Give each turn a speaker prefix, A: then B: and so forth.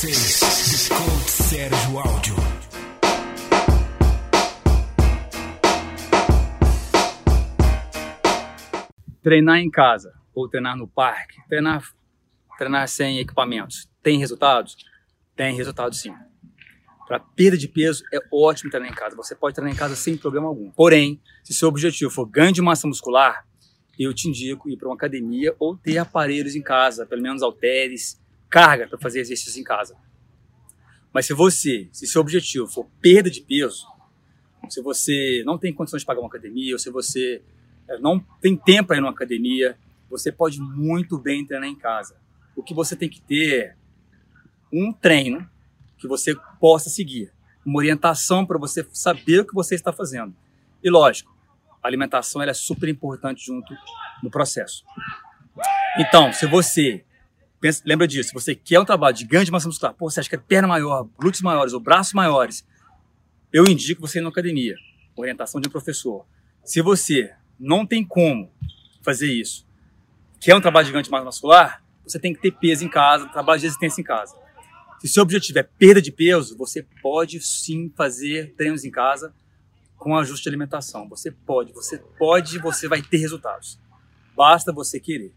A: vocês, Sérgio Áudio.
B: Treinar em casa ou treinar no parque, treinar, treinar sem equipamentos, tem resultados? Tem resultados sim. Para perda de peso é ótimo treinar em casa. Você pode treinar em casa sem problema algum. Porém, se seu objetivo for ganho de massa muscular, eu te indico ir para uma academia ou ter aparelhos em casa, pelo menos halteres, carga para fazer exercícios em casa. Mas se você, se seu objetivo for perda de peso, se você não tem condições de pagar uma academia, ou se você eh, não tem tempo para ir numa academia, você pode muito bem treinar em casa. O que você tem que ter é um treino que você possa seguir, uma orientação para você saber o que você está fazendo. E lógico, a alimentação é super importante junto no processo. Então, se você pensa, lembra disso, você quer um trabalho de ganho de massa muscular, pô, você acha que é perna maior, glúteos maiores ou braços maiores, eu indico você ir na academia, orientação de um professor. Se você não tem como fazer isso, quer um trabalho de ganho de massa muscular, você tem que ter peso em casa, trabalho de resistência em casa. Se seu objetivo é perda de peso, você pode sim fazer treinos em casa com ajuste de alimentação. Você pode, você pode, você vai ter resultados. Basta você querer.